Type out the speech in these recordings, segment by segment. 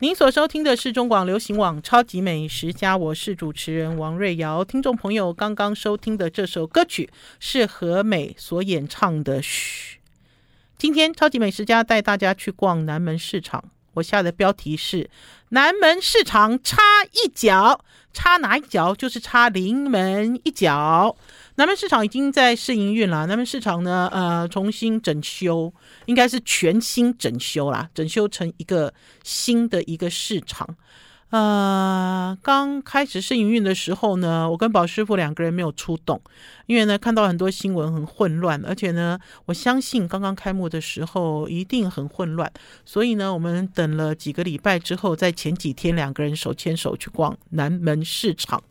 您所收听的是中广流行网《超级美食家》，我是主持人王瑞瑶。听众朋友刚刚收听的这首歌曲是何美所演唱的《嘘》。今天《超级美食家》带大家去逛南门市场，我下的标题是“南门市场差一脚”，差哪一脚？就是差临门一脚。南门市场已经在试营运了。南门市场呢，呃，重新整修，应该是全新整修啦，整修成一个新的一个市场。呃，刚开始试营运的时候呢，我跟宝师傅两个人没有出动，因为呢看到很多新闻很混乱，而且呢我相信刚刚开幕的时候一定很混乱，所以呢我们等了几个礼拜之后，在前几天两个人手牵手去逛南门市场。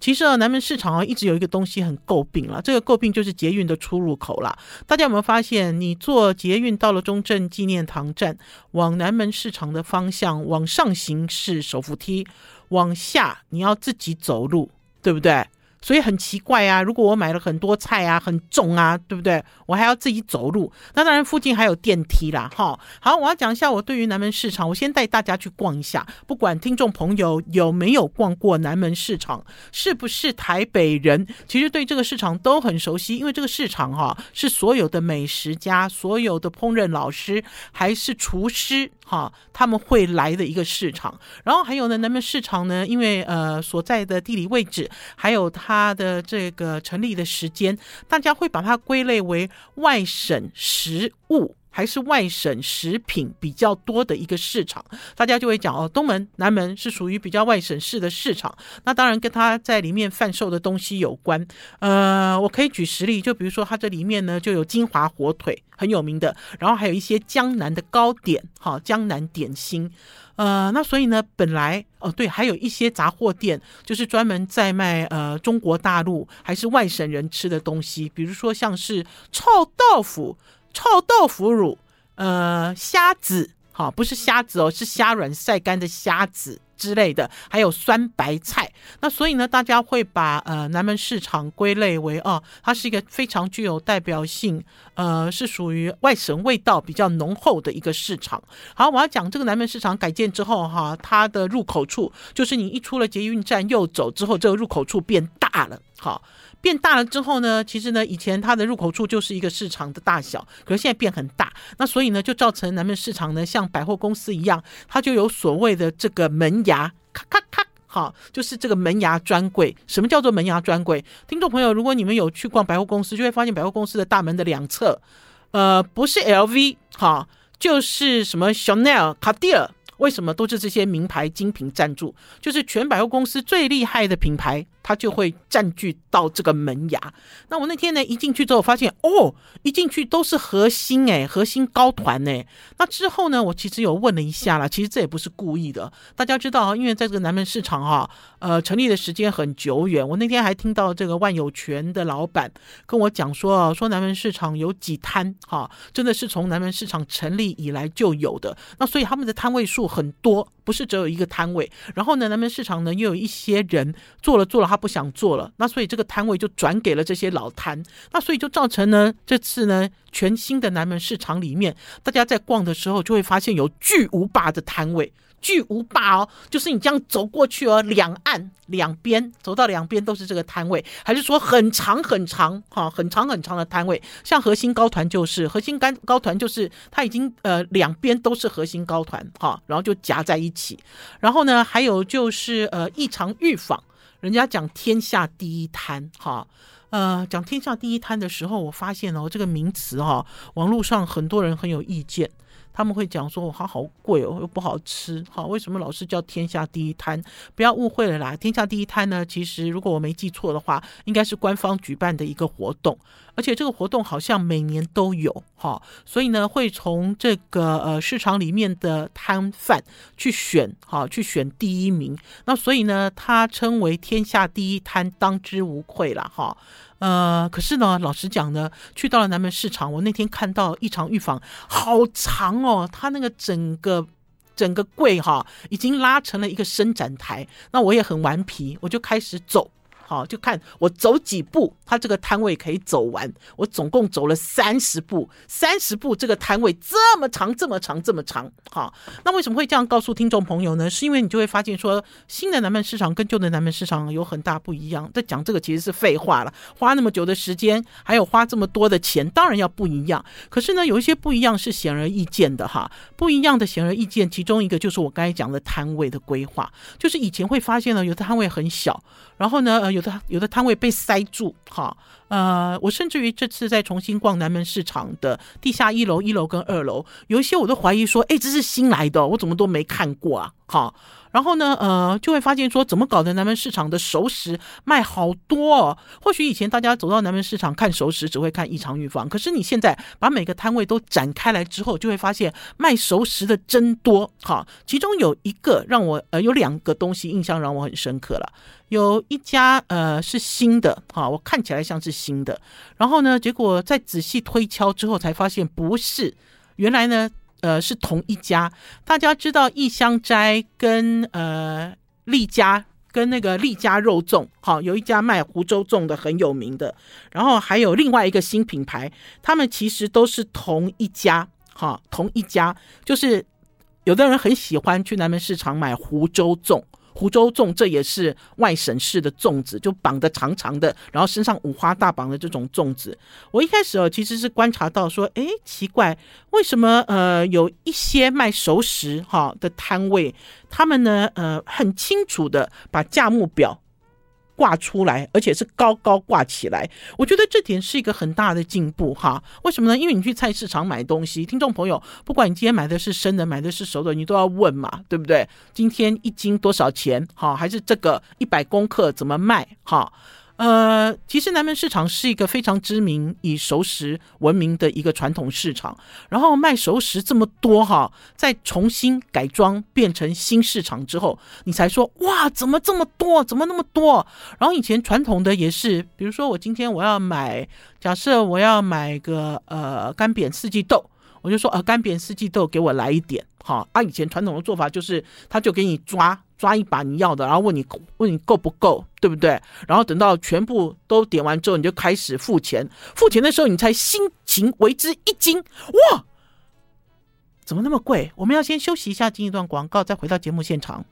其实啊，南门市场啊一直有一个东西很诟病了，这个诟病就是捷运的出入口啦。大家有没有发现，你坐捷运到了中正纪念堂站，往南门市场的方向往上行是首府。梯往下，你要自己走路，对不对？所以很奇怪啊！如果我买了很多菜啊，很重啊，对不对？我还要自己走路。那当然，附近还有电梯啦，哈。好，我要讲一下我对于南门市场，我先带大家去逛一下。不管听众朋友有没有逛过南门市场，是不是台北人，其实对这个市场都很熟悉，因为这个市场哈是所有的美食家、所有的烹饪老师还是厨师好他们会来的一个市场。然后还有呢，那么市场呢，因为呃所在的地理位置，还有。它的这个成立的时间，大家会把它归类为外省食物还是外省食品比较多的一个市场，大家就会讲哦，东门、南门是属于比较外省市的市场。那当然跟它在里面贩售的东西有关。呃，我可以举实例，就比如说它这里面呢就有金华火腿，很有名的，然后还有一些江南的糕点，哈，江南点心。呃，那所以呢，本来哦对，还有一些杂货店，就是专门在卖呃中国大陆还是外省人吃的东西，比如说像是臭豆腐、臭豆腐乳，呃，虾子，好，不是虾子哦，是虾软晒干的虾子。之类的，还有酸白菜。那所以呢，大家会把呃南门市场归类为哦，它是一个非常具有代表性，呃，是属于外省味道比较浓厚的一个市场。好，我要讲这个南门市场改建之后哈，它的入口处就是你一出了捷运站右走之后，这个入口处变大了，好。变大了之后呢，其实呢，以前它的入口处就是一个市场的大小，可是现在变很大，那所以呢，就造成南门市场呢，像百货公司一样，它就有所谓的这个门牙，咔咔咔，好，就是这个门牙专柜。什么叫做门牙专柜？听众朋友，如果你们有去逛百货公司，就会发现百货公司的大门的两侧，呃，不是 LV，哈，就是什么 Chanel、卡地尔。为什么都是这些名牌精品赞助？就是全百货公司最厉害的品牌。他就会占据到这个门牙。那我那天呢，一进去之后发现，哦，一进去都是核心哎，核心高团哎。那之后呢，我其实有问了一下啦，其实这也不是故意的。大家知道啊，因为在这个南门市场哈，呃，成立的时间很久远。我那天还听到这个万有泉的老板跟我讲说，说南门市场有几摊哈，真的是从南门市场成立以来就有的。那所以他们的摊位数很多，不是只有一个摊位。然后呢，南门市场呢又有一些人做了做了，他。不想做了，那所以这个摊位就转给了这些老摊，那所以就造成呢，这次呢全新的南门市场里面，大家在逛的时候就会发现有巨无霸的摊位。巨无霸哦，就是你这样走过去哦，两岸两边走到两边都是这个摊位，还是说很长很长哈，很长很长的摊位？像核心高团就是核心高高团就是它已经呃两边都是核心高团哈，然后就夹在一起，然后呢还有就是呃异常预防。人家讲天下第一摊，哈，呃，讲天下第一摊的时候，我发现哦，这个名词哈，网络上很多人很有意见。他们会讲说，它好贵哦，又不好吃，好，为什么老是叫天下第一摊？不要误会了啦，天下第一摊呢，其实如果我没记错的话，应该是官方举办的一个活动，而且这个活动好像每年都有，哈，所以呢，会从这个呃市场里面的摊贩去选，哈，去选第一名，那所以呢，它称为天下第一摊，当之无愧了，哈。呃，可是呢，老实讲呢，去到了南门市场，我那天看到异常预防好长哦，他那个整个整个柜哈，已经拉成了一个伸展台。那我也很顽皮，我就开始走，好，就看我走几步，他这个摊位可以走完。我总共走了三十步，三十步这个摊位这么长，这么长，这么长。好，那为什么会这样告诉听众朋友呢？是因为你就会发现说，新的南门市场跟旧的南门市场有很大不一样。在讲这个其实是废话了，花那么久的时间，还有花这么多的钱，当然要不一样。可是呢，有一些不一样是显而易见的哈。不一样的显而易见，其中一个就是我刚才讲的摊位的规划，就是以前会发现呢，有的摊位很小，然后呢，呃。有的有的摊位被塞住，哈，呃，我甚至于这次在重新逛南门市场的地下一楼、一楼跟二楼，有一些我都怀疑说，哎，这是新来的，我怎么都没看过啊，哈。然后呢，呃，就会发现说，怎么搞的？南门市场的熟食卖好多哦。或许以前大家走到南门市场看熟食，只会看异常预防。可是你现在把每个摊位都展开来之后，就会发现卖熟食的真多。哈，其中有一个让我呃，有两个东西印象让我很深刻了。有一家呃是新的，哈，我看起来像是新的。然后呢，结果在仔细推敲之后，才发现不是。原来呢。呃，是同一家。大家知道义香斋跟呃丽家跟那个丽家肉粽，好，有一家卖湖州粽的很有名的，然后还有另外一个新品牌，他们其实都是同一家，哈，同一家，就是有的人很喜欢去南门市场买湖州粽。湖州粽，这也是外省市的粽子，就绑得长长的，然后身上五花大绑的这种粽子。我一开始哦，其实是观察到说，哎，奇怪，为什么呃有一些卖熟食哈的摊位，他们呢呃很清楚的把价目表。挂出来，而且是高高挂起来，我觉得这点是一个很大的进步哈。为什么呢？因为你去菜市场买东西，听众朋友，不管你今天买的是生的，买的是熟的，你都要问嘛，对不对？今天一斤多少钱？哈，还是这个一百公克怎么卖？哈。呃，其实南门市场是一个非常知名以熟食闻名的一个传统市场，然后卖熟食这么多哈，在重新改装变成新市场之后，你才说哇，怎么这么多？怎么那么多？然后以前传统的也是，比如说我今天我要买，假设我要买个呃干煸四季豆，我就说呃干煸四季豆给我来一点，好啊，以前传统的做法就是他就给你抓。抓一把你要的，然后问你问你够不够，对不对？然后等到全部都点完之后，你就开始付钱。付钱的时候，你才心情为之一惊，哇，怎么那么贵？我们要先休息一下，进一段广告，再回到节目现场。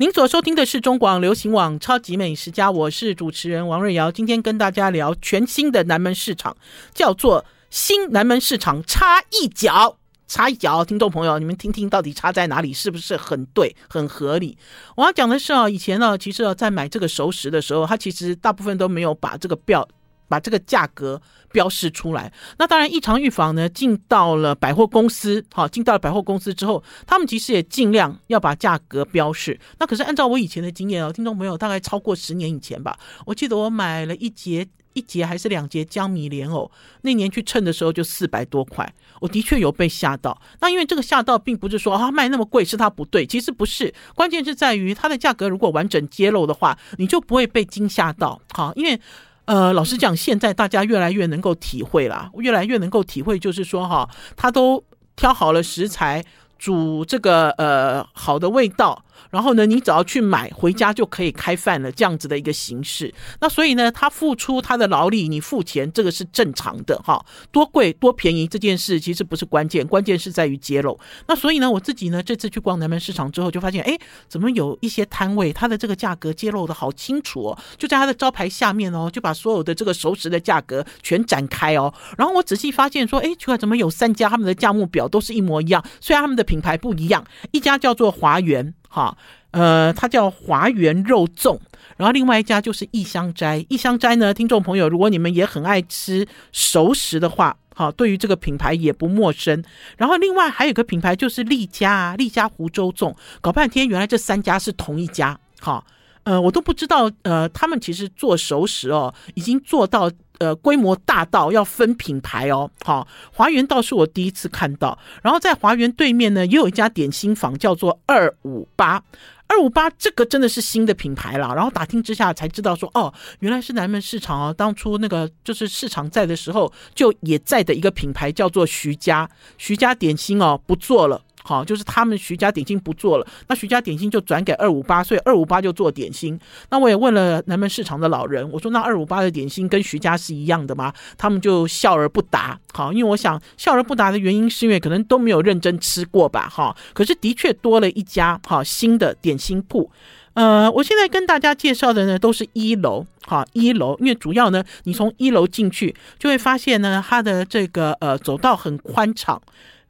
您所收听的是中广流行网《超级美食家》，我是主持人王瑞瑶，今天跟大家聊全新的南门市场，叫做新南门市场插一脚。插一脚，听众朋友，你们听听到底差在哪里？是不是很对、很合理？我要讲的是啊，以前呢，其实啊在买这个熟食的时候，它其实大部分都没有把这个标、把这个价格标示出来。那当然，异常预防呢，进到了百货公司，好，进到了百货公司之后，他们其实也尽量要把价格标示。那可是按照我以前的经验哦，听众朋友，大概超过十年以前吧，我记得我买了一节。一节还是两节江米莲藕，那年去称的时候就四百多块，我的确有被吓到。那因为这个吓到，并不是说啊卖那么贵是它不对，其实不是，关键是在于它的价格如果完整揭露的话，你就不会被惊吓到。好，因为呃，老实讲，现在大家越来越能够体会啦，越来越能够体会，就是说哈，他都挑好了食材，煮这个呃好的味道。然后呢，你只要去买回家就可以开饭了，这样子的一个形式。那所以呢，他付出他的劳力，你付钱，这个是正常的哈。多贵多便宜这件事其实不是关键，关键是在于揭露。那所以呢，我自己呢这次去逛南门市场之后，就发现，哎，怎么有一些摊位，它的这个价格揭露的好清楚哦，就在它的招牌下面哦，就把所有的这个熟食的价格全展开哦。然后我仔细发现说，哎，奇怪，怎么有三家他们的价目表都是一模一样？虽然他们的品牌不一样，一家叫做华源。哈，呃，它叫华源肉粽，然后另外一家就是异香斋。异香斋呢，听众朋友，如果你们也很爱吃熟食的话，好，对于这个品牌也不陌生。然后另外还有个品牌就是丽家啊，丽家湖州粽，搞半天原来这三家是同一家。好，呃，我都不知道，呃，他们其实做熟食哦，已经做到。呃，规模大到要分品牌哦。好，华源倒是我第一次看到。然后在华源对面呢，也有一家点心坊，叫做二五八。二五八这个真的是新的品牌了。然后打听之下才知道说，哦，原来是南门市场哦。当初那个就是市场在的时候，就也在的一个品牌叫做徐家。徐家点心哦，不做了。好，就是他们徐家点心不做了，那徐家点心就转给二五八，所以二五八就做点心。那我也问了南门市场的老人，我说那二五八的点心跟徐家是一样的吗？他们就笑而不答。好，因为我想笑而不答的原因是因为可能都没有认真吃过吧。哈，可是的确多了一家哈新的点心铺。呃，我现在跟大家介绍的呢，都是一楼，哈，一楼，因为主要呢，你从一楼进去，就会发现呢，它的这个呃走道很宽敞，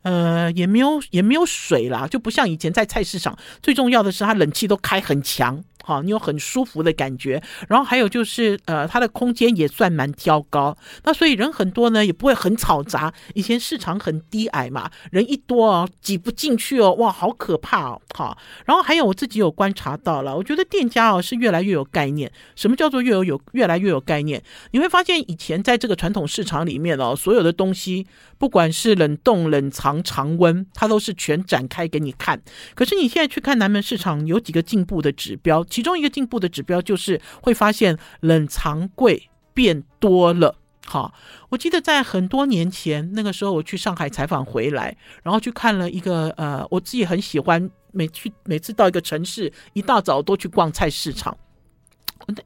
呃，也没有也没有水啦，就不像以前在菜市场，最重要的是它冷气都开很强。好，你有很舒服的感觉，然后还有就是，呃，它的空间也算蛮挑高，那所以人很多呢，也不会很嘈杂。以前市场很低矮嘛，人一多哦，挤不进去哦，哇，好可怕哦。好，然后还有我自己有观察到了，我觉得店家哦是越来越有概念。什么叫做越有有越来越有概念？你会发现以前在这个传统市场里面哦，所有的东西，不管是冷冻、冷藏、常温，它都是全展开给你看。可是你现在去看南门市场，有几个进步的指标。其中一个进步的指标就是会发现冷藏柜变多了。好，我记得在很多年前，那个时候我去上海采访回来，然后去看了一个呃，我自己很喜欢，每去每次到一个城市，一大早都去逛菜市场。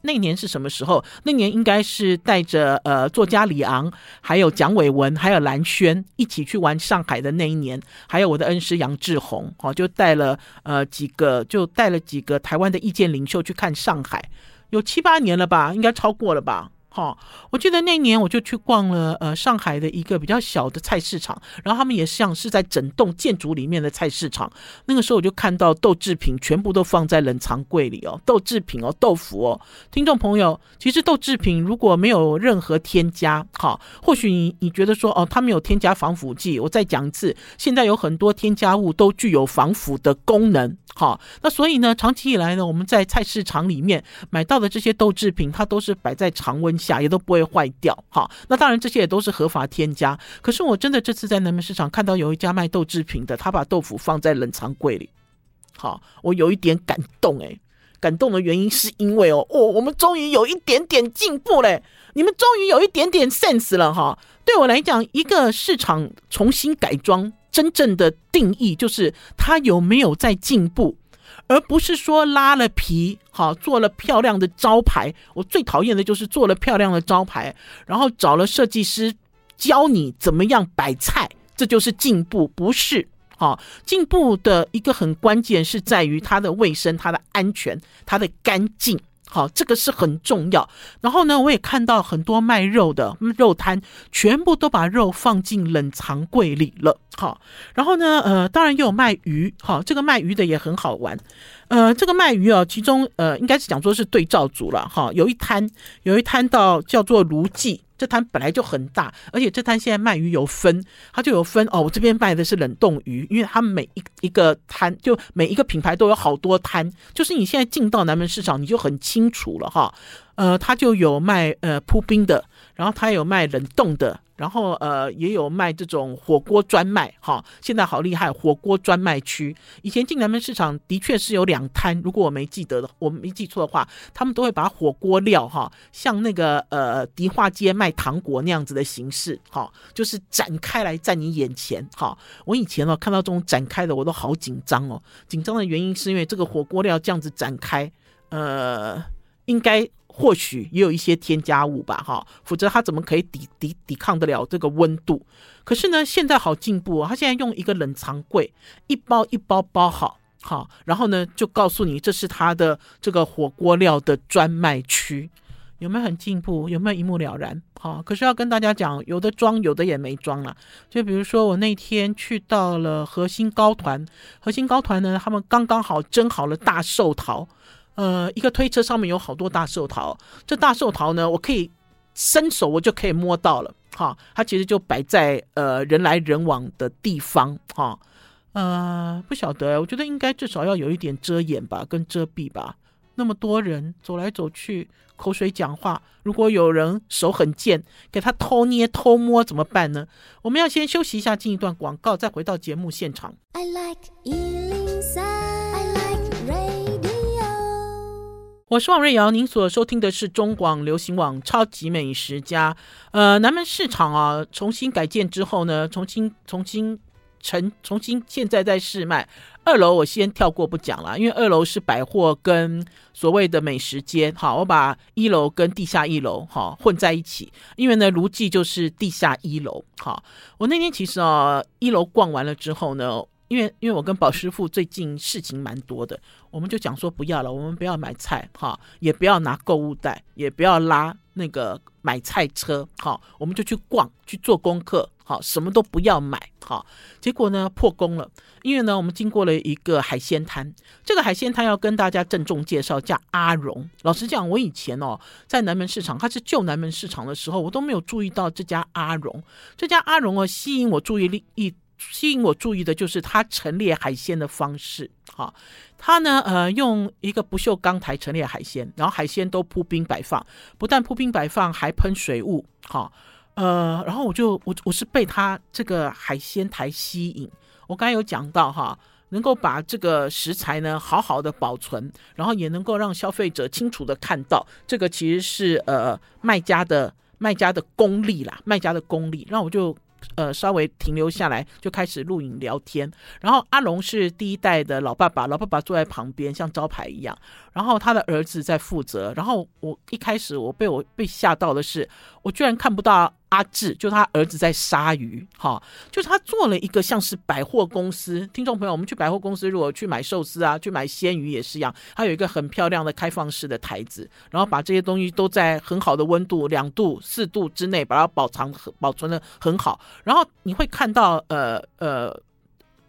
那年是什么时候？那年应该是带着呃作家李昂，还有蒋伟文，还有蓝轩一起去玩上海的那一年，还有我的恩师杨志宏，哦，就带了呃几个，就带了几个台湾的意见领袖去看上海，有七八年了吧，应该超过了吧。好，我记得那年我就去逛了呃上海的一个比较小的菜市场，然后他们也像是在整栋建筑里面的菜市场。那个时候我就看到豆制品全部都放在冷藏柜里哦，豆制品哦，豆腐哦。听众朋友，其实豆制品如果没有任何添加，好，或许你你觉得说哦，它没有添加防腐剂。我再讲一次，现在有很多添加物都具有防腐的功能。好，那所以呢，长期以来呢，我们在菜市场里面买到的这些豆制品，它都是摆在常温下也都不会坏掉，好，那当然这些也都是合法添加。可是我真的这次在南门市场看到有一家卖豆制品的，他把豆腐放在冷藏柜里，好，我有一点感动诶，感动的原因是因为哦，哦，我们终于有一点点进步嘞，你们终于有一点点 sense 了哈。对我来讲，一个市场重新改装，真正的定义就是它有没有在进步。而不是说拉了皮，好，做了漂亮的招牌。我最讨厌的就是做了漂亮的招牌，然后找了设计师教你怎么样摆菜，这就是进步，不是？好，进步的一个很关键是在于它的卫生、它的安全、它的干净。好，这个是很重要。然后呢，我也看到很多卖肉的肉摊，全部都把肉放进冷藏柜里了。好，然后呢，呃，当然也有卖鱼。好，这个卖鱼的也很好玩。呃，这个卖鱼啊，其中呃，应该是讲说是对照组了。哈，有一摊，有一摊到叫做卢记。这摊本来就很大，而且这摊现在卖鱼有分，它就有分哦。我这边卖的是冷冻鱼，因为它每一一个摊，就每一个品牌都有好多摊，就是你现在进到南门市场，你就很清楚了哈。呃，它就有卖呃铺冰的，然后它有卖冷冻的。然后呃也有卖这种火锅专卖哈，现在好厉害，火锅专卖区。以前进南门市场的确是有两摊，如果我没记得的，我没记错的话，他们都会把火锅料哈，像那个呃迪化街卖糖果那样子的形式哈，就是展开来在你眼前哈。我以前哦看到这种展开的，我都好紧张哦，紧张的原因是因为这个火锅料这样子展开，呃，应该。或许也有一些添加物吧，哈，否则它怎么可以抵抵抵抗得了这个温度？可是呢，现在好进步哦，它现在用一个冷藏柜，一包一包包好，好，然后呢就告诉你这是它的这个火锅料的专卖区，有没有很进步？有没有一目了然？好，可是要跟大家讲，有的装，有的也没装了。就比如说我那天去到了核心高团，核心高团呢，他们刚刚好蒸好了大寿桃。呃，一个推车上面有好多大寿桃，这大寿桃呢，我可以伸手我就可以摸到了，哈，它其实就摆在呃人来人往的地方，哈，呃，不晓得，我觉得应该至少要有一点遮掩吧，跟遮蔽吧。那么多人走来走去，口水讲话，如果有人手很贱，给他偷捏偷摸怎么办呢？我们要先休息一下，进一段广告，再回到节目现场。I like 我是王瑞瑶，您所收听的是中广流行网《超级美食家》。呃，南门市场啊，重新改建之后呢，重新重新成重新现在在试卖。二楼我先跳过不讲了，因为二楼是百货跟所谓的美食街，好，我把一楼跟地下一楼哈混在一起，因为呢，如记就是地下一楼，好，我那天其实啊，一楼逛完了之后呢，因为因为我跟宝师傅最近事情蛮多的，我们就讲说不要了，我们不要买菜哈，也不要拿购物袋，也不要拉那个买菜车，好，我们就去逛去做功课。好，什么都不要买。好，结果呢，破功了。因为呢，我们经过了一个海鲜摊，这个海鲜摊要跟大家郑重介绍，叫阿荣。老实讲，我以前哦，在南门市场，它是旧南门市场的时候，我都没有注意到这家阿荣。这家阿荣哦，吸引我注意力一吸引我注意的就是它陈列海鲜的方式。哈，它呢，呃，用一个不锈钢台陈列海鲜，然后海鲜都铺冰摆放，不但铺冰摆放，还喷水雾。哈。呃，然后我就我我是被他这个海鲜台吸引。我刚才有讲到哈，能够把这个食材呢好好的保存，然后也能够让消费者清楚的看到，这个其实是呃卖家的卖家的功力啦，卖家的功力。那我就呃稍微停留下来，就开始录影聊天。然后阿龙是第一代的老爸爸，老爸爸坐在旁边像招牌一样，然后他的儿子在负责。然后我一开始我被我被吓到的是，我居然看不到。阿志就他儿子在杀鱼，哈，就是他做了一个像是百货公司。听众朋友，我们去百货公司，如果去买寿司啊，去买鲜鱼也是一样，他有一个很漂亮的开放式的台子，然后把这些东西都在很好的温度，两度、四度之内把它保藏、保存的很好。然后你会看到，呃呃。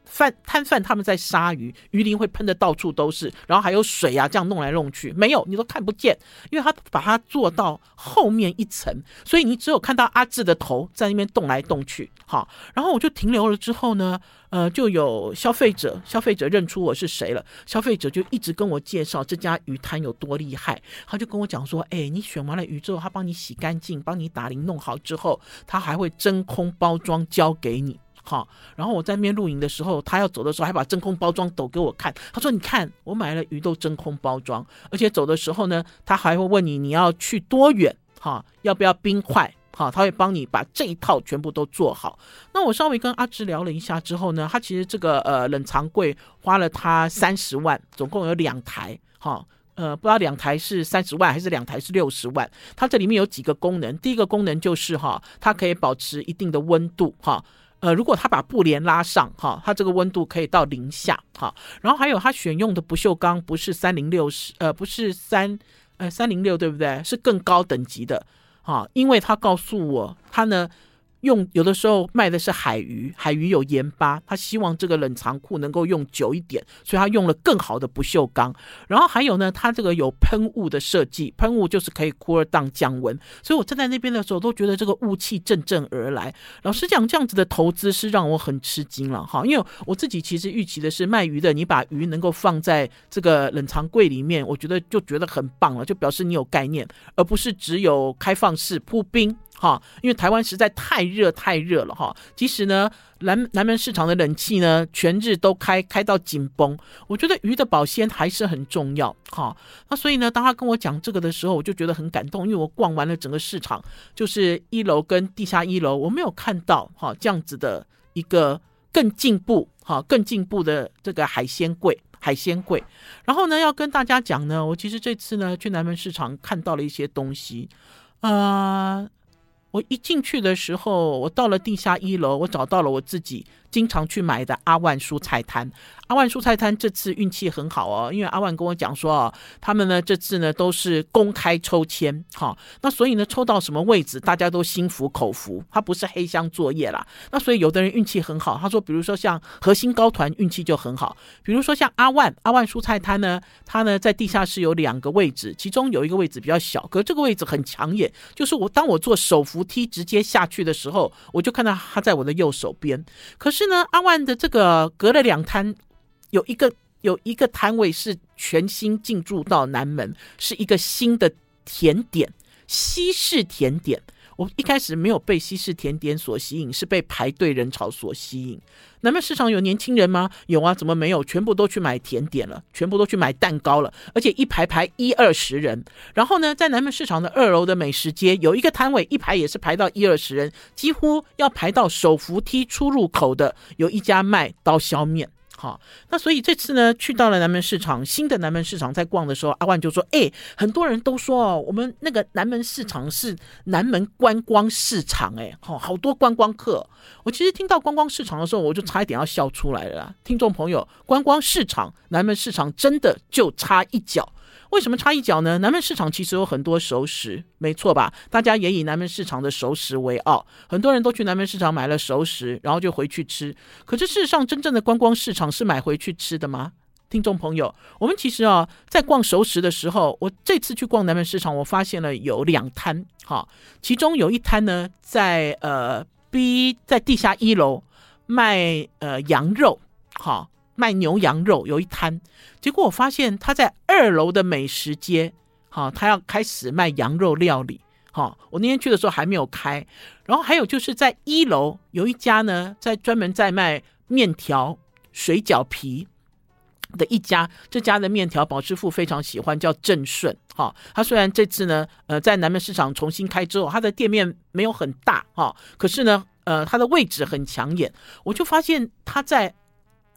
贩摊贩他们在杀鱼，鱼鳞会喷的到处都是，然后还有水啊，这样弄来弄去，没有你都看不见，因为他把它做到后面一层，所以你只有看到阿志的头在那边动来动去。好，然后我就停留了之后呢，呃，就有消费者，消费者认出我是谁了，消费者就一直跟我介绍这家鱼摊有多厉害，他就跟我讲说，哎，你选完了鱼之后，他帮你洗干净，帮你打鳞弄好之后，他还会真空包装交给你。好，然后我在面露营的时候，他要走的时候还把真空包装抖给我看。他说：“你看，我买了鱼都真空包装，而且走的时候呢，他还会问你你要去多远，哈，要不要冰块？哈，他会帮你把这一套全部都做好。那我稍微跟阿芝聊了一下之后呢，他其实这个呃冷藏柜花了他三十万，总共有两台，哈，呃，不知道两台是三十万还是两台是六十万。它这里面有几个功能，第一个功能就是哈，它可以保持一定的温度，哈。”呃，如果他把布帘拉上，哈，它这个温度可以到零下，哈。然后还有他选用的不锈钢，不是三零六十，呃，不是三，呃，三零六，对不对？是更高等级的，哈，因为他告诉我，他呢。用有的时候卖的是海鱼，海鱼有盐巴，他希望这个冷藏库能够用久一点，所以他用了更好的不锈钢。然后还有呢，它这个有喷雾的设计，喷雾就是可以 cool down 降温。所以我站在那边的时候，都觉得这个雾气阵阵而来。老实讲，这样子的投资是让我很吃惊了哈，因为我自己其实预期的是卖鱼的，你把鱼能够放在这个冷藏柜里面，我觉得就觉得很棒了，就表示你有概念，而不是只有开放式铺冰。哈，因为台湾实在太热太热了哈。即使呢，南南门市场的冷气呢，全日都开开到紧绷。我觉得鱼的保鲜还是很重要哈。那所以呢，当他跟我讲这个的时候，我就觉得很感动，因为我逛完了整个市场，就是一楼跟地下一楼，我没有看到哈这样子的一个更进步哈更进步的这个海鲜柜海鲜柜。然后呢，要跟大家讲呢，我其实这次呢去南门市场看到了一些东西，呃。我一进去的时候，我到了地下一楼，我找到了我自己经常去买的阿万蔬菜摊。阿万蔬菜摊这次运气很好哦，因为阿万跟我讲说哦，他们呢这次呢都是公开抽签，好，那所以呢抽到什么位置，大家都心服口服，他不是黑箱作业啦。那所以有的人运气很好，他说，比如说像核心高团运气就很好，比如说像阿万阿万蔬菜摊呢，他呢在地下室有两个位置，其中有一个位置比较小，可这个位置很抢眼，就是我当我做手扶梯直接下去的时候，我就看到他在我的右手边。可是呢，阿万的这个隔了两摊。有一个有一个摊位是全新进驻到南门，是一个新的甜点，西式甜点。我一开始没有被西式甜点所吸引，是被排队人潮所吸引。南门市场有年轻人吗？有啊，怎么没有？全部都去买甜点了，全部都去买蛋糕了，而且一排排一二十人。然后呢，在南门市场的二楼的美食街有一个摊位，一排也是排到一二十人，几乎要排到手扶梯出入口的，有一家卖刀削面。好，那所以这次呢，去到了南门市场，新的南门市场，在逛的时候，阿万就说：“哎，很多人都说哦，我们那个南门市场是南门观光市场，哎，好，好多观光客。我其实听到观光市场的时候，我就差一点要笑出来了。听众朋友，观光市场，南门市场真的就差一脚。”为什么插一脚呢？南门市场其实有很多熟食，没错吧？大家也以南门市场的熟食为傲，很多人都去南门市场买了熟食，然后就回去吃。可是事实上，真正的观光市场是买回去吃的吗？听众朋友，我们其实啊，在逛熟食的时候，我这次去逛南门市场，我发现了有两摊，哈，其中有一摊呢，在呃 B 在地下一楼卖呃羊肉，哈。卖牛羊肉有一摊，结果我发现他在二楼的美食街，好，他要开始卖羊肉料理，好，我那天去的时候还没有开。然后还有就是在一楼有一家呢，在专门在卖面条、水饺皮的一家，这家的面条宝师傅非常喜欢，叫正顺，哈，他虽然这次呢，呃，在南门市场重新开之后，他的店面没有很大，哈，可是呢，呃，他的位置很抢眼，我就发现他在。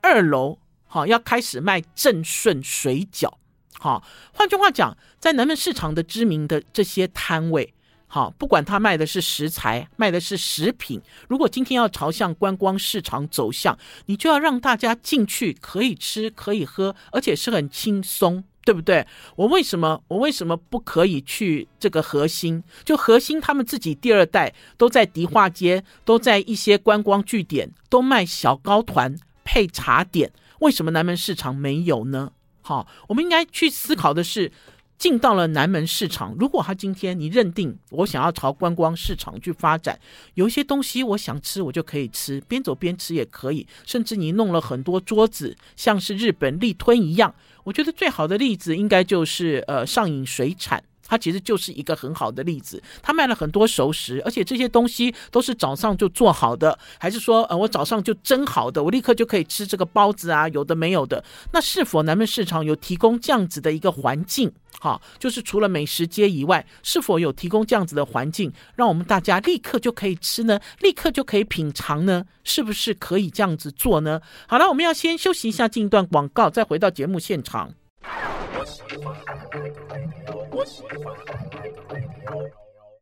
二楼好，要开始卖正顺水饺，好，换句话讲，在南门市场的知名的这些摊位，好，不管他卖的是食材，卖的是食品，如果今天要朝向观光市场走向，你就要让大家进去可以吃可以喝，而且是很轻松，对不对？我为什么我为什么不可以去这个核心？就核心他们自己第二代都在迪化街，都在一些观光据点都卖小糕团。配茶点，为什么南门市场没有呢？好，我们应该去思考的是，进到了南门市场，如果他今天你认定我想要朝观光市场去发展，有一些东西我想吃，我就可以吃，边走边吃也可以，甚至你弄了很多桌子，像是日本立吞一样，我觉得最好的例子应该就是呃上影水产。它其实就是一个很好的例子，他卖了很多熟食，而且这些东西都是早上就做好的，还是说，呃，我早上就蒸好的，我立刻就可以吃这个包子啊，有的没有的。那是否南门市场有提供这样子的一个环境？哈，就是除了美食街以外，是否有提供这样子的环境，让我们大家立刻就可以吃呢？立刻就可以品尝呢？是不是可以这样子做呢？好了，我们要先休息一下，进一段广告，再回到节目现场。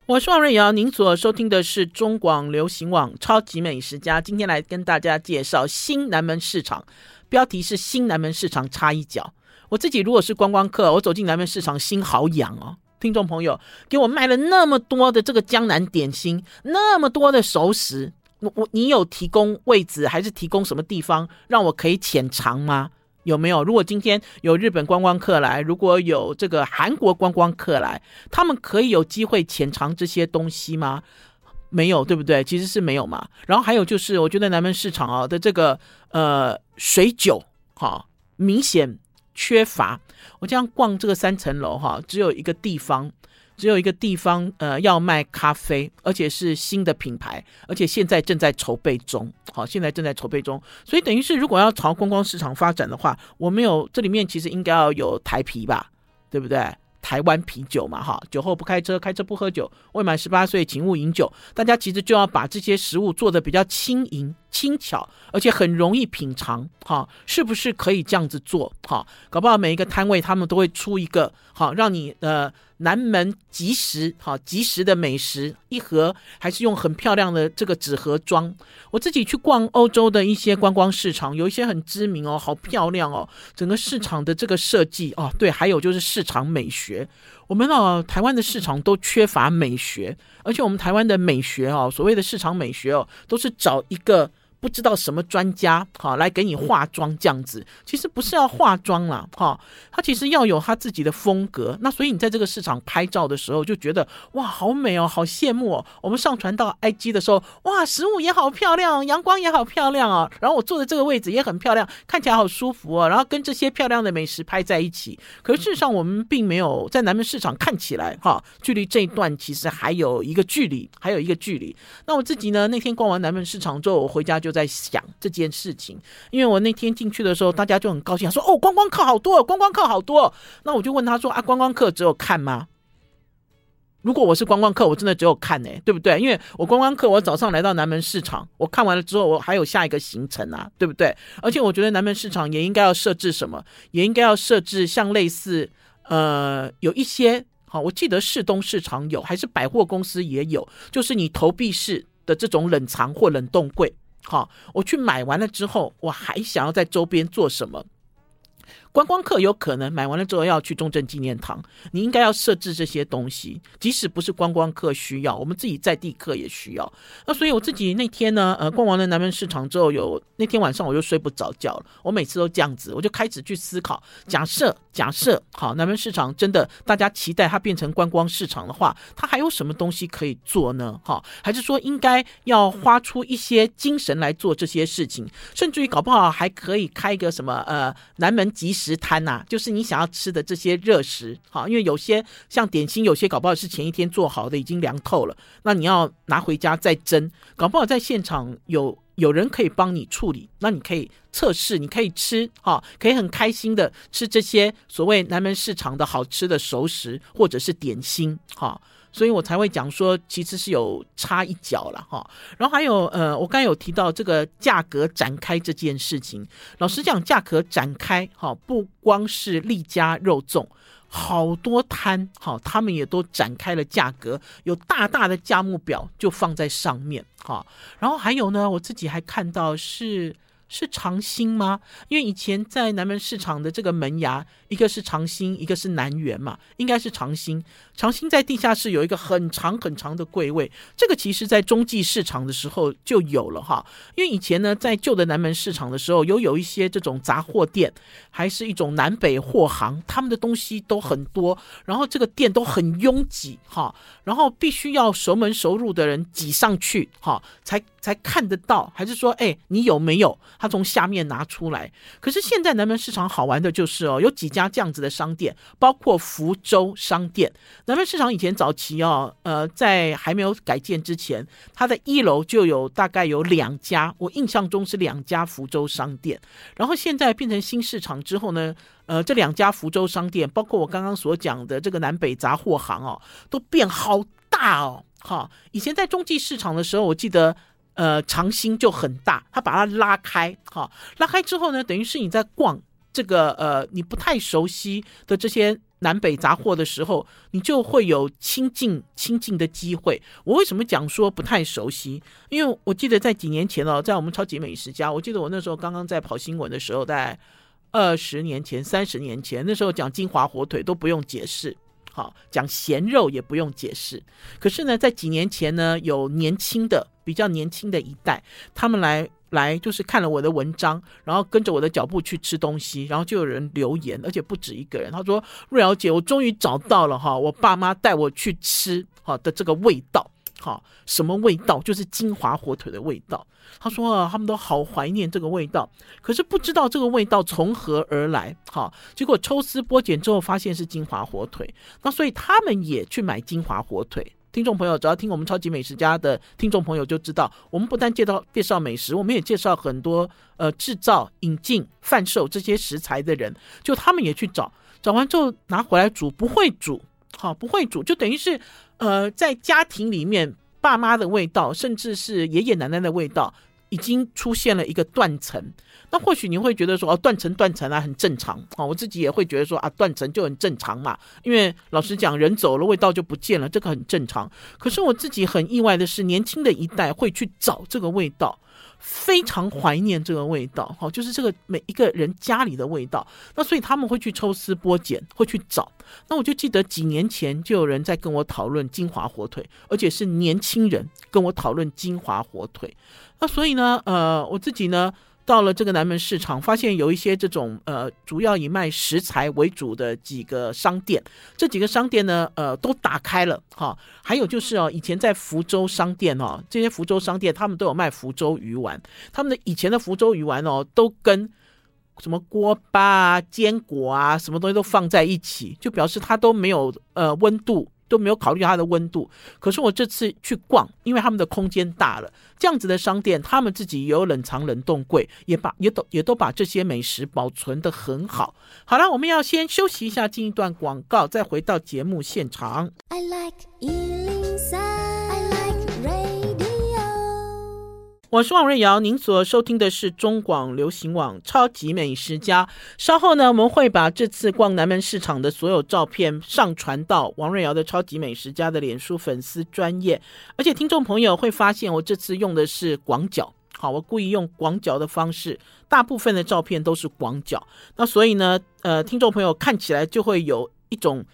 我是王瑞瑶，您所收听的是中广流行网超级美食家。今天来跟大家介绍新南门市场，标题是“新南门市场插一脚”。我自己如果是观光客，我走进南门市场，心好痒哦。听众朋友，给我卖了那么多的这个江南点心，那么多的熟食，我我你有提供位置，还是提供什么地方让我可以浅尝吗？有没有？如果今天有日本观光客来，如果有这个韩国观光客来，他们可以有机会浅尝这些东西吗？没有，对不对？其实是没有嘛。然后还有就是，我觉得南门市场啊的这个呃水酒哈、明显缺乏。我这样逛这个三层楼哈、只有一个地方。只有一个地方，呃，要卖咖啡，而且是新的品牌，而且现在正在筹备中。好，现在正在筹备中，所以等于是，如果要朝观光市场发展的话，我们有这里面其实应该要有台啤吧，对不对？台湾啤酒嘛，哈，酒后不开车，开车不喝酒，未满十八岁请勿饮酒。大家其实就要把这些食物做的比较轻盈、轻巧，而且很容易品尝，哈，是不是可以这样子做？哈，搞不好每一个摊位他们都会出一个，好，让你呃。南门即食，哈即食的美食一盒，还是用很漂亮的这个纸盒装。我自己去逛欧洲的一些观光市场，有一些很知名哦，好漂亮哦，整个市场的这个设计哦，对，还有就是市场美学。我们哦，台湾的市场都缺乏美学，而且我们台湾的美学哦，所谓的市场美学哦，都是找一个。不知道什么专家好来给你化妆这样子，其实不是要化妆啦，哈，他其实要有他自己的风格。那所以你在这个市场拍照的时候，就觉得哇，好美哦，好羡慕哦。我们上传到 IG 的时候，哇，食物也好漂亮，阳光也好漂亮啊，然后我坐的这个位置也很漂亮，看起来好舒服哦。然后跟这些漂亮的美食拍在一起，可是事实上我们并没有在南门市场看起来哈，距离这一段其实还有一个距离，还有一个距离。那我自己呢，那天逛完南门市场之后，我回家就在想这件事情，因为我那天进去的时候，大家就很高兴，说哦，观光客好多，观光客好多。那我就问他说啊，观光客只有看吗？如果我是观光客，我真的只有看呢、对不对？因为我观光客，我早上来到南门市场，我看完了之后，我还有下一个行程啊，对不对？而且我觉得南门市场也应该要设置什么，也应该要设置像类似呃，有一些好，我记得市东市场有，还是百货公司也有，就是你投币式的这种冷藏或冷冻柜。好，我去买完了之后，我还想要在周边做什么？观光客有可能买完了之后要去中正纪念堂，你应该要设置这些东西，即使不是观光客需要，我们自己在地客也需要。那所以我自己那天呢，呃，逛完了南门市场之后有，那天晚上我就睡不着觉了。我每次都这样子，我就开始去思考：假设假设好，南门市场真的大家期待它变成观光市场的话，它还有什么东西可以做呢？哈，还是说应该要花出一些精神来做这些事情，甚至于搞不好还可以开一个什么呃南门集市。食摊呐，就是你想要吃的这些热食，好，因为有些像点心，有些搞不好是前一天做好的，已经凉透了，那你要拿回家再蒸，搞不好在现场有有人可以帮你处理，那你可以测试，你可以吃，哈，可以很开心的吃这些所谓南门市场的好吃的熟食或者是点心，哈。所以我才会讲说，其实是有插一脚了哈。然后还有呃，我刚才有提到这个价格展开这件事情。老实讲，价格展开哈，不光是利家肉粽，好多摊哈，他们也都展开了价格，有大大的价目表就放在上面哈。然后还有呢，我自己还看到是。是长兴吗？因为以前在南门市场的这个门牙，一个是长兴，一个是南园嘛，应该是长兴。长兴在地下室有一个很长很长的柜位，这个其实在中继市场的时候就有了哈。因为以前呢，在旧的南门市场的时候，有有一些这种杂货店，还是一种南北货行，他们的东西都很多，然后这个店都很拥挤哈，然后必须要熟门熟路的人挤上去哈，才才看得到，还是说，哎，你有没有？他从下面拿出来。可是现在南门市场好玩的就是哦，有几家这样子的商店，包括福州商店。南门市场以前早期哦，呃，在还没有改建之前，它的一楼就有大概有两家，我印象中是两家福州商店。然后现在变成新市场之后呢，呃，这两家福州商店，包括我刚刚所讲的这个南北杂货行哦，都变好大哦。哈，以前在中继市场的时候，我记得。呃，长兴就很大，他把它拉开，哈，拉开之后呢，等于是你在逛这个呃，你不太熟悉的这些南北杂货的时候，你就会有亲近亲近的机会。我为什么讲说不太熟悉？因为我记得在几年前哦，在我们超级美食家，我记得我那时候刚刚在跑新闻的时候，在二十年前、三十年前，那时候讲金华火腿都不用解释。好，讲咸肉也不用解释。可是呢，在几年前呢，有年轻的、比较年轻的一代，他们来来就是看了我的文章，然后跟着我的脚步去吃东西，然后就有人留言，而且不止一个人。他说：“瑞瑶姐，我终于找到了哈，我爸妈带我去吃好的这个味道。”好，什么味道？就是金华火腿的味道。他说啊，他们都好怀念这个味道，可是不知道这个味道从何而来。好，结果抽丝剥茧之后，发现是金华火腿。那所以他们也去买金华火腿。听众朋友，只要听我们超级美食家的听众朋友就知道，我们不但介绍介绍美食，我们也介绍很多呃制造、引进、贩售这些食材的人。就他们也去找，找完之后拿回来煮，不会煮。好，不会煮，就等于是，呃，在家庭里面，爸妈的味道，甚至是爷爷奶奶的味道，已经出现了一个断层。那或许你会觉得说，哦，断层断层啊，很正常。哦，我自己也会觉得说，啊，断层就很正常嘛。因为老实讲，人走了，味道就不见了，这个很正常。可是我自己很意外的是，年轻的一代会去找这个味道。非常怀念这个味道，哈，就是这个每一个人家里的味道。那所以他们会去抽丝剥茧，会去找。那我就记得几年前就有人在跟我讨论金华火腿，而且是年轻人跟我讨论金华火腿。那所以呢，呃，我自己呢。到了这个南门市场，发现有一些这种呃，主要以卖食材为主的几个商店，这几个商店呢，呃，都打开了哈。还有就是哦，以前在福州商店哦，这些福州商店他们都有卖福州鱼丸，他们的以前的福州鱼丸哦，都跟什么锅巴啊、坚果啊，什么东西都放在一起，就表示它都没有呃温度。都没有考虑它的温度，可是我这次去逛，因为他们的空间大了，这样子的商店，他们自己也有冷藏冷冻柜，也把也都也都把这些美食保存得很好。好了，我们要先休息一下，进一段广告，再回到节目现场。I like 我是王瑞瑶，您所收听的是中广流行网《超级美食家》。稍后呢，我们会把这次逛南门市场的所有照片上传到王瑞瑶的《超级美食家》的脸书粉丝专页，而且听众朋友会发现，我这次用的是广角。好，我故意用广角的方式，大部分的照片都是广角。那所以呢，呃，听众朋友看起来就会有一种。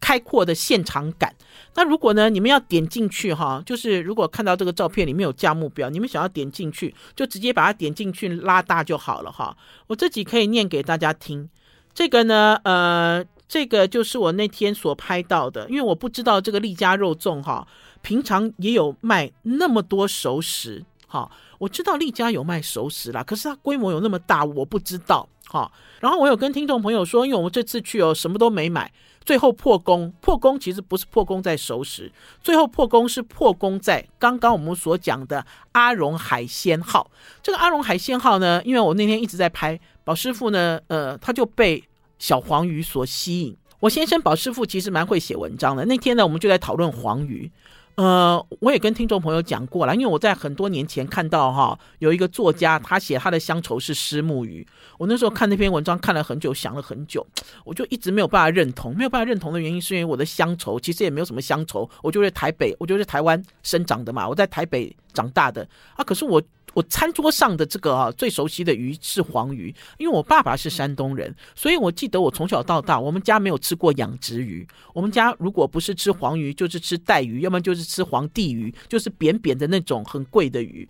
开阔的现场感。那如果呢，你们要点进去哈，就是如果看到这个照片里面有价目表，你们想要点进去，就直接把它点进去拉大就好了哈。我自己可以念给大家听。这个呢，呃，这个就是我那天所拍到的，因为我不知道这个利家肉粽哈，平常也有卖那么多熟食好。我知道丽家有卖熟食啦，可是它规模有那么大，我不知道好。然后我有跟听众朋友说，因为我们这次去哦，什么都没买。最后破功，破功其实不是破功在熟食，最后破功是破功在刚刚我们所讲的阿荣海鲜号。这个阿荣海鲜号呢，因为我那天一直在拍，宝师傅呢，呃，他就被小黄鱼所吸引。我先生宝师傅其实蛮会写文章的，那天呢，我们就在讨论黄鱼。呃，我也跟听众朋友讲过了，因为我在很多年前看到哈，有一个作家他写他的乡愁是虱目鱼，我那时候看那篇文章看了很久，想了很久，我就一直没有办法认同，没有办法认同的原因是因为我的乡愁其实也没有什么乡愁，我就在台北，我就在台湾生长的嘛，我在台北长大的啊，可是我。我餐桌上的这个啊，最熟悉的鱼是黄鱼，因为我爸爸是山东人，所以我记得我从小到大，我们家没有吃过养殖鱼。我们家如果不是吃黄鱼，就是吃带鱼，要么就是吃皇帝鱼，就是扁扁的那种很贵的鱼。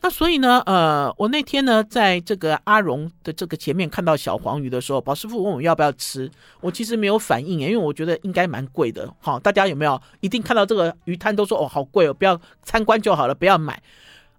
那所以呢，呃，我那天呢，在这个阿荣的这个前面看到小黄鱼的时候，宝师傅问我要不要吃，我其实没有反应，因为我觉得应该蛮贵的。好，大家有没有一定看到这个鱼摊都说哦，好贵哦，不要参观就好了，不要买。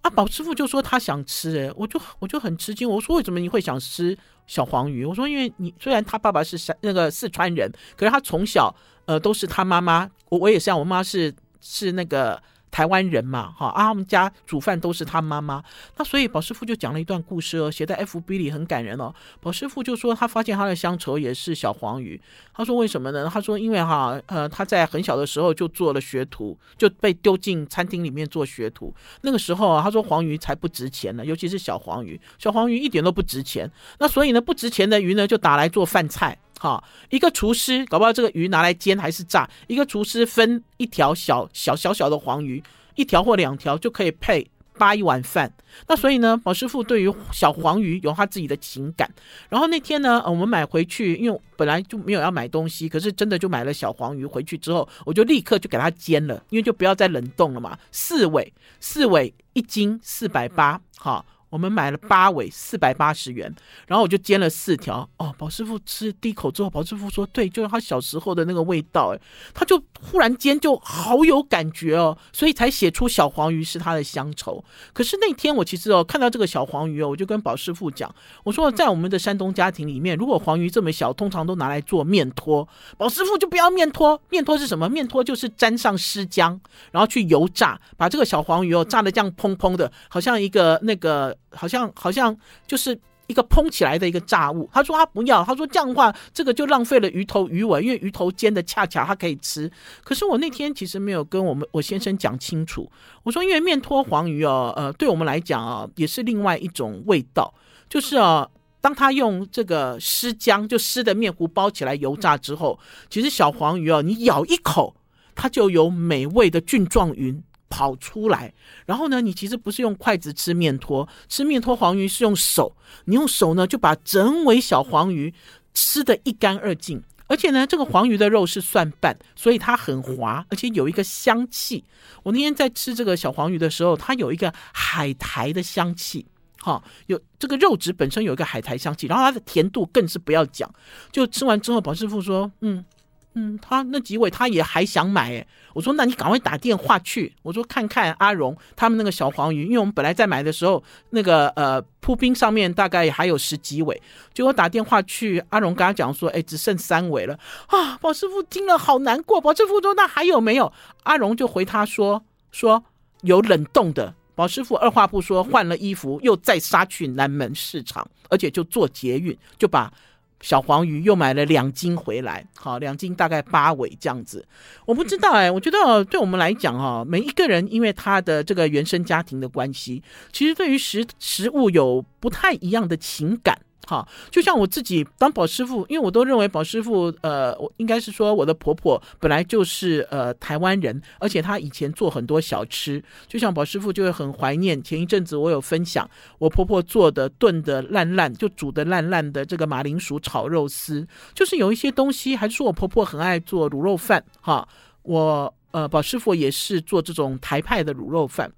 啊，宝师傅就说他想吃，诶，我就我就很吃惊。我说，为什么你会想吃小黄鱼？我说因为你虽然他爸爸是山那个四川人，可是他从小呃都是他妈妈，我我也是，我妈是是那个。台湾人嘛，哈啊，我们家煮饭都是他妈妈。那所以宝师傅就讲了一段故事哦，写在 FB 里很感人哦。宝师傅就说他发现他的乡愁也是小黄鱼。他说为什么呢？他说因为哈呃他在很小的时候就做了学徒，就被丢进餐厅里面做学徒。那个时候啊，他说黄鱼才不值钱呢，尤其是小黄鱼，小黄鱼一点都不值钱。那所以呢，不值钱的鱼呢就打来做饭菜。好，一个厨师搞不好这个鱼拿来煎还是炸，一个厨师分一条小小小小的黄鱼，一条或两条就可以配八一碗饭。那所以呢，宝师傅对于小黄鱼有他自己的情感。然后那天呢，我们买回去，因为本来就没有要买东西，可是真的就买了小黄鱼回去之后，我就立刻就给它煎了，因为就不要再冷冻了嘛。四尾，四尾一斤四百八，好。我们买了八尾，四百八十元，然后我就煎了四条。哦，宝师傅吃第一口之后，宝师傅说：“对，就是他小时候的那个味道。”哎，他就忽然间就好有感觉哦，所以才写出小黄鱼是他的乡愁。可是那天我其实哦看到这个小黄鱼哦，我就跟宝师傅讲，我说在我们的山东家庭里面，如果黄鱼这么小，通常都拿来做面拖。宝师傅就不要面拖，面拖是什么？面拖就是沾上湿姜，然后去油炸，把这个小黄鱼哦炸的这样蓬蓬的，好像一个那个。好像好像就是一个膨起来的一个炸物。他说他不要，他说这样的话，这个就浪费了鱼头鱼尾，因为鱼头煎的恰巧他可以吃。可是我那天其实没有跟我们我先生讲清楚，我说因为面拖黄鱼哦，呃，对我们来讲啊，也是另外一种味道，就是啊，当他用这个湿浆就湿的面糊包起来油炸之后，其实小黄鱼哦，你咬一口，它就有美味的菌状云。跑出来。然后呢，你其实不是用筷子吃面拖，吃面拖黄鱼是用手，你用手呢就把整尾小黄鱼吃得一干二净。而且呢，这个黄鱼的肉是蒜瓣，所以它很滑，而且有一个香气。我那天在吃这个小黄鱼的时候，它有一个海苔的香气，哈，有这个肉质本身有一个海苔香气，然后它的甜度更是不要讲。就吃完之后，宝师傅说，嗯。嗯，他那几尾他也还想买哎，我说那你赶快打电话去，我说看看阿荣他们那个小黄鱼，因为我们本来在买的时候，那个呃铺冰上面大概还有十几尾，结果打电话去，阿荣跟他讲说，哎，只剩三尾了啊！宝师傅听了好难过，宝师傅说那还有没有？阿荣就回他说说有冷冻的，宝师傅二话不说换了衣服，又再杀去南门市场，而且就坐捷运就把。小黄鱼又买了两斤回来，好，两斤大概八尾这样子。我不知道哎，我觉得对我们来讲哈，每一个人因为他的这个原生家庭的关系，其实对于食食物有不太一样的情感。好，就像我自己当宝师傅，因为我都认为宝师傅，呃，我应该是说我的婆婆本来就是呃台湾人，而且她以前做很多小吃，就像宝师傅就会很怀念。前一阵子我有分享我婆婆做的炖的烂烂，就煮的烂烂的这个马铃薯炒肉丝，就是有一些东西，还是说我婆婆很爱做卤肉饭，哈，我呃宝师傅也是做这种台派的卤肉饭。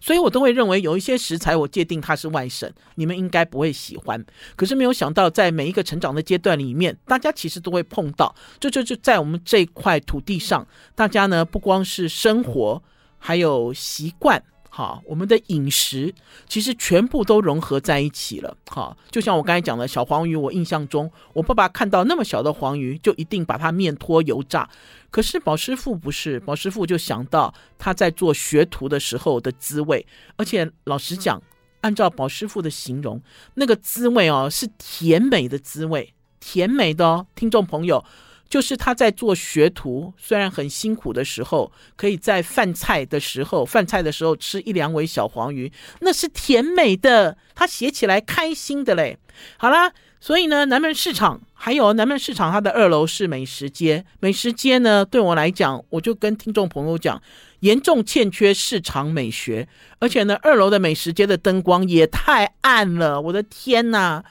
所以我都会认为有一些食材，我界定它是外省，你们应该不会喜欢。可是没有想到，在每一个成长的阶段里面，大家其实都会碰到。这就就在我们这块土地上，大家呢不光是生活，还有习惯。好，我们的饮食其实全部都融合在一起了。好，就像我刚才讲的小黄鱼，我印象中，我爸爸看到那么小的黄鱼，就一定把它面拖油炸。可是宝师傅不是，宝师傅就想到他在做学徒的时候的滋味，而且老实讲，按照宝师傅的形容，那个滋味哦，是甜美的滋味，甜美的哦，听众朋友。就是他在做学徒，虽然很辛苦的时候，可以在饭菜的时候，饭菜的时候吃一两尾小黄鱼，那是甜美的，他写起来开心的嘞。好啦，所以呢，南门市场还有南门市场，它的二楼是美食街。美食街呢，对我来讲，我就跟听众朋友讲，严重欠缺市场美学，而且呢，二楼的美食街的灯光也太暗了，我的天哪！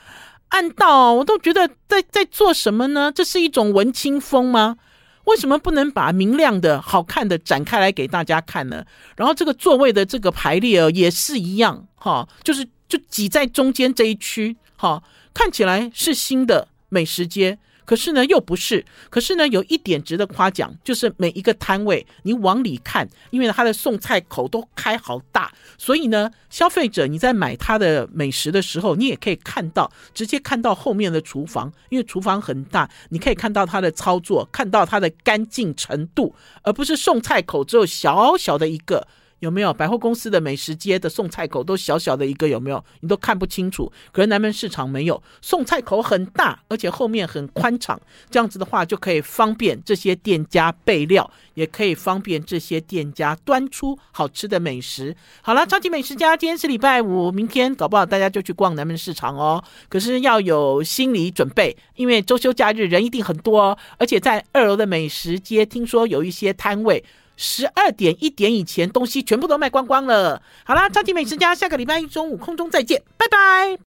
暗道，我都觉得在在做什么呢？这是一种文青风吗？为什么不能把明亮的、好看的展开来给大家看呢？然后这个座位的这个排列哦，也是一样，哈，就是就挤在中间这一区，哈，看起来是新的美食街。可是呢，又不是。可是呢，有一点值得夸奖，就是每一个摊位，你往里看，因为它的送菜口都开好大，所以呢，消费者你在买它的美食的时候，你也可以看到，直接看到后面的厨房，因为厨房很大，你可以看到它的操作，看到它的干净程度，而不是送菜口只有小小的一个。有没有百货公司的美食街的送菜口都小小的一个？有没有？你都看不清楚。可是南门市场没有，送菜口很大，而且后面很宽敞。这样子的话，就可以方便这些店家备料，也可以方便这些店家端出好吃的美食。好了，超级美食家，今天是礼拜五，明天搞不好大家就去逛南门市场哦。可是要有心理准备，因为周休假日人一定很多哦。而且在二楼的美食街，听说有一些摊位。十二点一点以前，东西全部都卖光光了。好啦，超级美食家，下个礼拜一中午空中再见，拜拜。